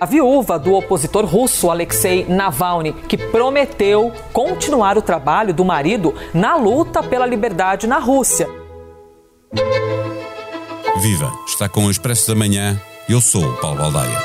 A viúva do opositor russo Alexei Navalny, que prometeu continuar o trabalho do marido na luta pela liberdade na Rússia. Viva! Está com o Expresso da Manhã. Eu sou o Paulo Baldaia.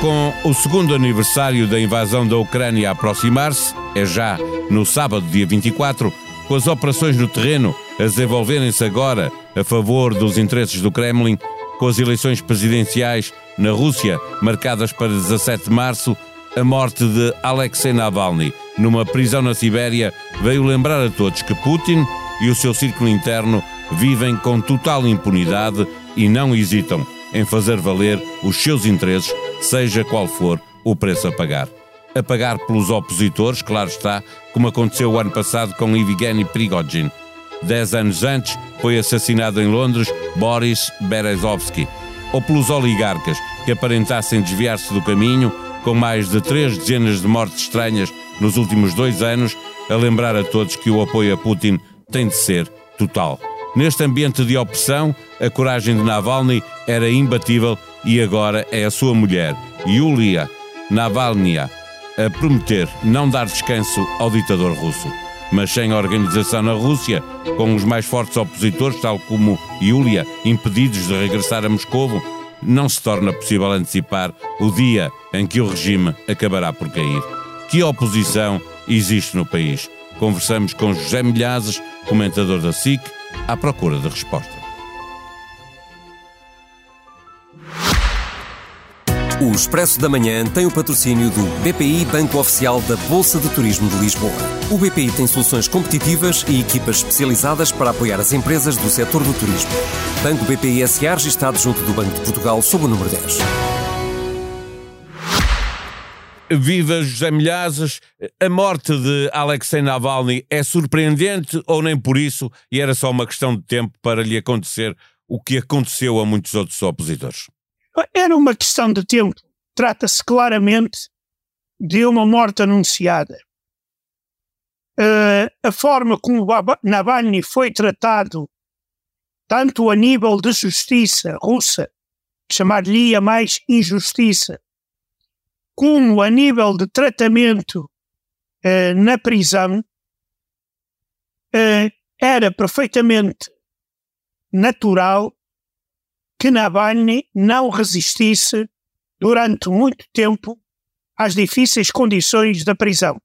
Com o segundo aniversário da invasão da Ucrânia a aproximar-se, é já no sábado, dia 24, com as operações no terreno a desenvolverem-se agora a favor dos interesses do Kremlin, com as eleições presidenciais na Rússia marcadas para 17 de março, a morte de Alexei Navalny numa prisão na Sibéria veio lembrar a todos que Putin e o seu círculo interno vivem com total impunidade e não hesitam em fazer valer os seus interesses, seja qual for o preço a pagar. A pagar pelos opositores, claro está, como aconteceu o ano passado com Evgeny Prigozhin. Dez anos antes, foi assassinado em Londres Boris Berezovsky. Ou pelos oligarcas que aparentassem desviar-se do caminho, com mais de três dezenas de mortes estranhas nos últimos dois anos, a lembrar a todos que o apoio a Putin tem de ser total. Neste ambiente de opressão, a coragem de Navalny era imbatível e agora é a sua mulher, Yulia Navalnya, a prometer não dar descanso ao ditador russo. Mas sem organização na Rússia, com os mais fortes opositores, tal como Yulia, impedidos de regressar a Moscovo, não se torna possível antecipar o dia em que o regime acabará por cair. Que oposição existe no país? Conversamos com José Milhazes, comentador da SIC, à procura de resposta. Expresso da Manhã tem o patrocínio do BPI Banco Oficial da Bolsa de Turismo de Lisboa. O BPI tem soluções competitivas e equipas especializadas para apoiar as empresas do setor do turismo. Banco BPI SA registado junto do Banco de Portugal sob o número 10. Viva José Milhazes, a morte de Alexei Navalny é surpreendente ou nem por isso e era só uma questão de tempo para lhe acontecer o que aconteceu a muitos outros opositores? Era uma questão de tempo. Trata-se claramente de uma morte anunciada. Uh, a forma como Navalny foi tratado, tanto a nível de justiça russa, chamar-lhe-ia mais injustiça, como a nível de tratamento uh, na prisão, uh, era perfeitamente natural que Navalny não resistisse durante muito tempo às difíceis condições da prisão.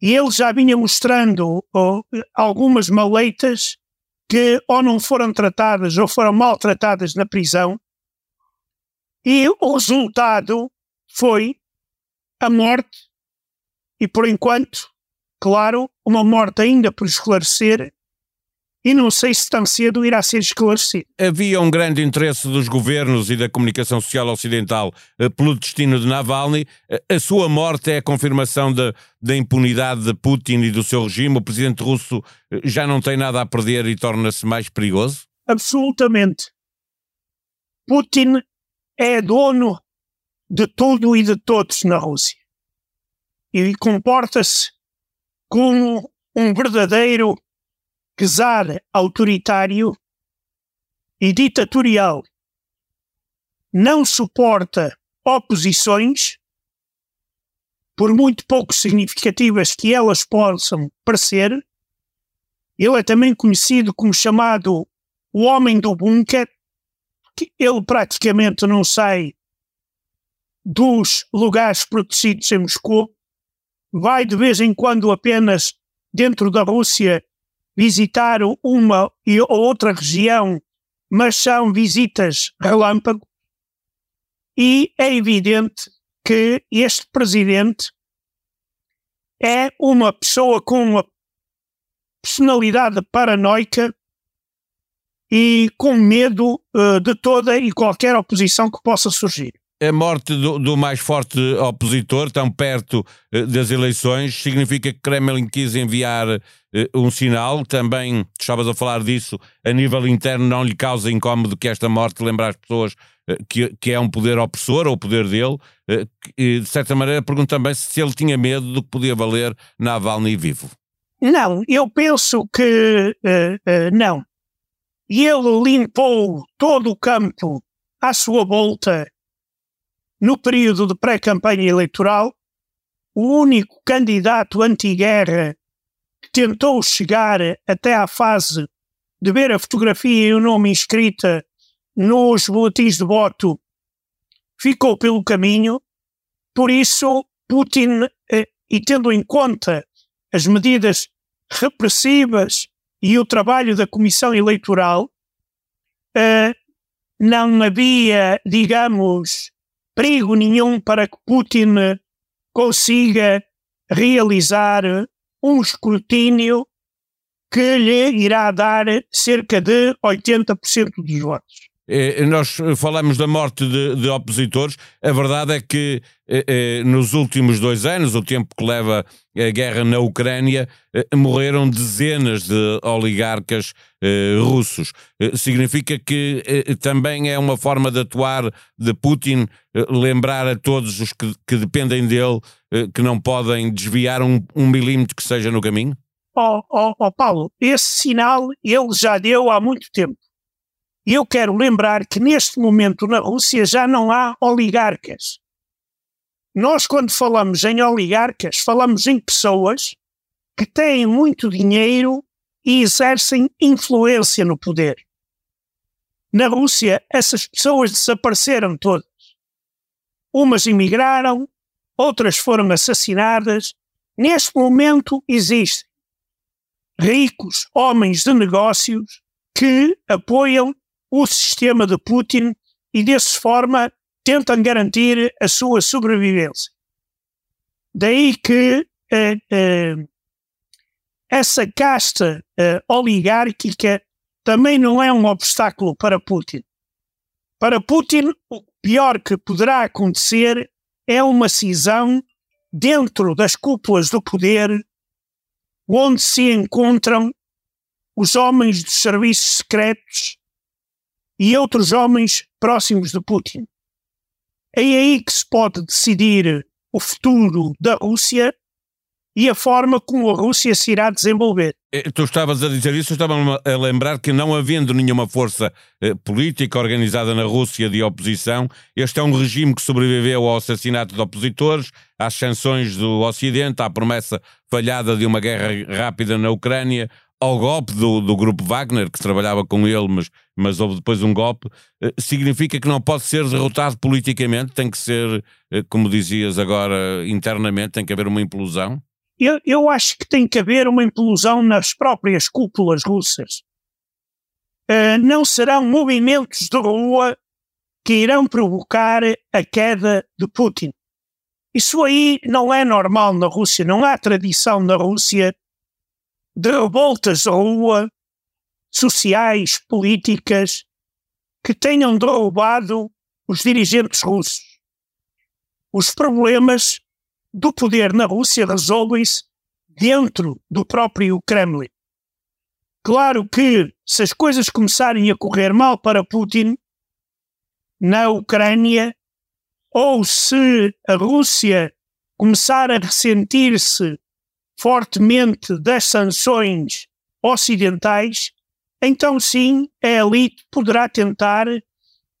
E ele já vinha mostrando oh, algumas maleitas que ou não foram tratadas ou foram maltratadas na prisão, e o resultado foi a morte, e por enquanto, claro, uma morte ainda por esclarecer, e não sei se tão cedo irá ser esclarecido. Havia um grande interesse dos governos e da comunicação social ocidental eh, pelo destino de Navalny. Eh, a sua morte é a confirmação da, da impunidade de Putin e do seu regime. O presidente russo eh, já não tem nada a perder e torna-se mais perigoso? Absolutamente. Putin é dono de tudo e de todos na Rússia. E comporta-se como um verdadeiro czar autoritário e ditatorial não suporta oposições, por muito pouco significativas que elas possam parecer. Ele é também conhecido como chamado o homem do bunker, que ele praticamente não sai dos lugares protegidos em Moscou, vai de vez em quando apenas dentro da Rússia visitar uma e outra região, mas são visitas relâmpago, e é evidente que este presidente é uma pessoa com uma personalidade paranoica e com medo uh, de toda e qualquer oposição que possa surgir a morte do, do, mais forte opositor, tão perto uh, das eleições, significa que Kremlin quis enviar uh, um sinal. Também, estavas a falar disso, a nível interno não lhe causa incómodo que esta morte lembre às pessoas uh, que, que é um poder opressor, ou o poder dele. e, de certa maneira, pergunto também se ele tinha medo do que podia valer Navalny vivo. Não, eu penso que uh, uh, não. Ele limpou todo o campo à sua volta no período de pré-campanha eleitoral. O único candidato anti-guerra que tentou chegar até à fase de ver a fotografia e o nome inscrita nos boletins de voto ficou pelo caminho. Por isso, Putin, eh, e tendo em conta as medidas repressivas e o trabalho da Comissão Eleitoral, eh, não havia, digamos, perigo nenhum para que Putin consiga realizar um escrutínio que lhe irá dar cerca de 80% dos votos. Eh, nós falamos da morte de, de opositores. A verdade é que eh, eh, nos últimos dois anos, o tempo que leva a guerra na Ucrânia, morreram dezenas de oligarcas russos. Significa que também é uma forma de atuar de Putin, lembrar a todos os que, que dependem dele que não podem desviar um, um milímetro que seja no caminho? Oh, oh, oh, Paulo, esse sinal ele já deu há muito tempo eu quero lembrar que neste momento na Rússia já não há oligarcas. Nós, quando falamos em oligarcas, falamos em pessoas que têm muito dinheiro e exercem influência no poder. Na Rússia, essas pessoas desapareceram todas. Umas emigraram, outras foram assassinadas. Neste momento existem ricos homens de negócios que apoiam o sistema de Putin e, dessa forma, tentam garantir a sua sobrevivência. Daí que uh, uh, essa casta uh, oligárquica também não é um obstáculo para Putin. Para Putin, o pior que poderá acontecer é uma cisão dentro das cúpulas do poder, onde se encontram os homens dos serviços secretos e outros homens próximos de Putin. É aí que se pode decidir o futuro da Rússia e a forma como a Rússia se irá desenvolver. Eh, tu estavas a dizer isso, eu estava a lembrar que não havendo nenhuma força eh, política organizada na Rússia de oposição, este é um regime que sobreviveu ao assassinato de opositores, às sanções do Ocidente, à promessa falhada de uma guerra rápida na Ucrânia, ao golpe do, do grupo Wagner, que trabalhava com ele, mas, mas houve depois um golpe, eh, significa que não pode ser derrotado politicamente, tem que ser, eh, como dizias agora, internamente, tem que haver uma implosão? Eu, eu acho que tem que haver uma implosão nas próprias cúpulas russas. Uh, não serão movimentos de rua que irão provocar a queda de Putin. Isso aí não é normal na Rússia, não há tradição na Rússia de revoltas à rua, sociais, políticas, que tenham derrubado os dirigentes russos. Os problemas do poder na Rússia resolvem-se dentro do próprio Kremlin. Claro que, se as coisas começarem a correr mal para Putin na Ucrânia, ou se a Rússia começar a ressentir-se fortemente das sanções ocidentais, então sim a elite poderá tentar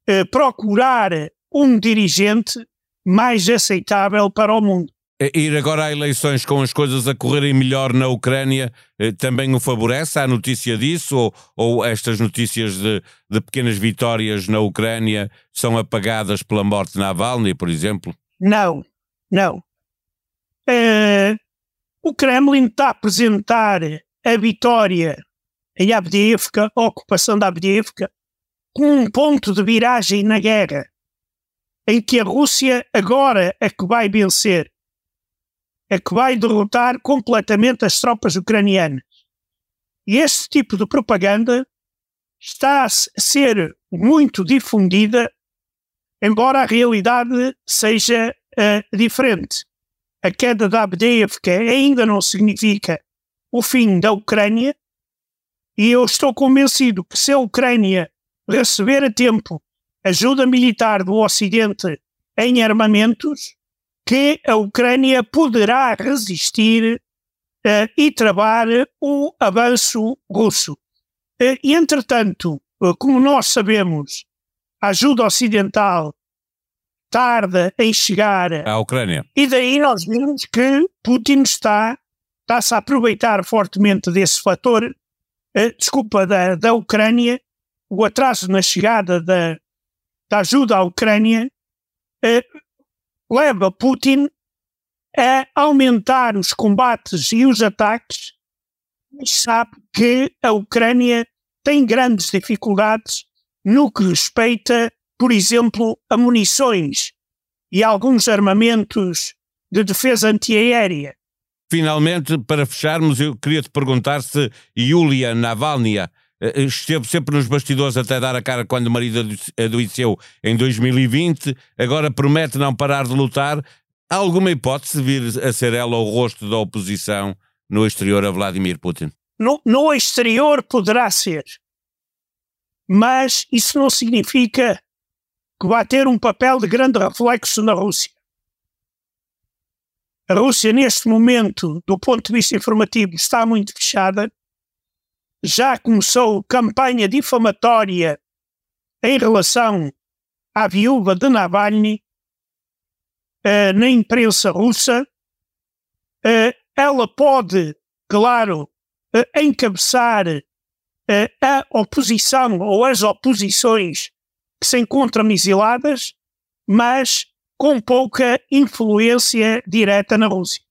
eh, procurar um dirigente mais aceitável para o mundo. Ir agora a eleições com as coisas a correrem melhor na Ucrânia eh, também o favorece? Há notícia disso? Ou, ou estas notícias de, de, pequenas vitórias na Ucrânia são apagadas pela morte de Navalny, por exemplo? Não, não. Eh, o Kremlin está a apresentar a vitória em Abdiivka, a ocupação da Abdiivka, como um ponto de viragem na guerra, em que a Rússia agora é que vai vencer, é que vai derrotar completamente as tropas ucranianas. E este tipo de propaganda está a ser muito difundida, embora a realidade seja uh, diferente a queda da Abdiivka ainda não significa o fim da Ucrânia, e eu estou convencido que se a Ucrânia receber a tempo ajuda militar do Ocidente em armamentos, que a Ucrânia poderá resistir uh, e travar o avanço russo. Uh, entretanto, uh, como nós sabemos, a ajuda ocidental tarda em chegar à Ucrânia. E daí nós vemos que Putin está, está-se a aproveitar fortemente desse fator, desculpa, da, da Ucrânia, o atraso na chegada da, da ajuda à Ucrânia, leva Putin a aumentar os combates e os ataques, mas sabe que a Ucrânia tem grandes dificuldades no que respeita, por exemplo, a munições e alguns armamentos de defesa antiaérea. Finalmente, para fecharmos, eu queria te perguntar se Yulia Navalny eh, esteve sempre nos bastidores até dar a cara quando o marido adoeceu em 2020, agora promete não parar de lutar. Há alguma hipótese de vir a ser ela o rosto da oposição no exterior a Vladimir Putin? No, no exterior poderá ser, mas isso não significa que vai ter um papel de grande reflexo na Rússia. A Rússia, neste momento, do ponto de vista informativo, está muito fechada. Já começou campanha difamatória em relação à viúva de Navalny uh, na imprensa russa, uh, ela pode, claro, uh, encabeçar a oposição ou as oposições que se encontram exiladas, mas com pouca influência direta na Rússia.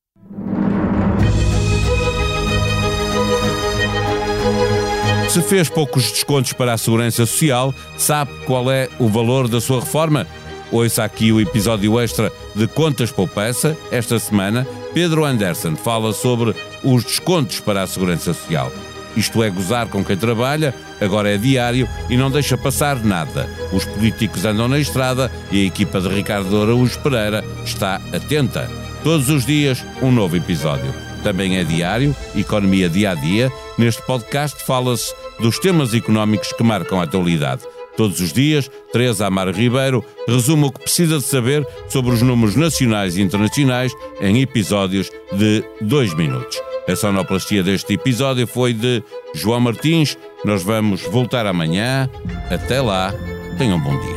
Se fez poucos descontos para a Segurança Social, sabe qual é o valor da sua reforma? Ouça aqui o episódio extra de Contas Poupança. Esta semana, Pedro Anderson fala sobre os descontos para a Segurança Social. Isto é gozar com quem trabalha, agora é diário e não deixa passar nada. Os políticos andam na estrada e a equipa de Ricardo Araújo Pereira está atenta. Todos os dias, um novo episódio. Também é diário, economia dia a dia. Neste podcast fala-se dos temas económicos que marcam a atualidade. Todos os dias, Teresa Amaro Ribeiro resume o que precisa de saber sobre os números nacionais e internacionais em episódios de dois minutos. A sonoplastia deste episódio foi de João Martins. Nós vamos voltar amanhã. Até lá, tenham um bom dia.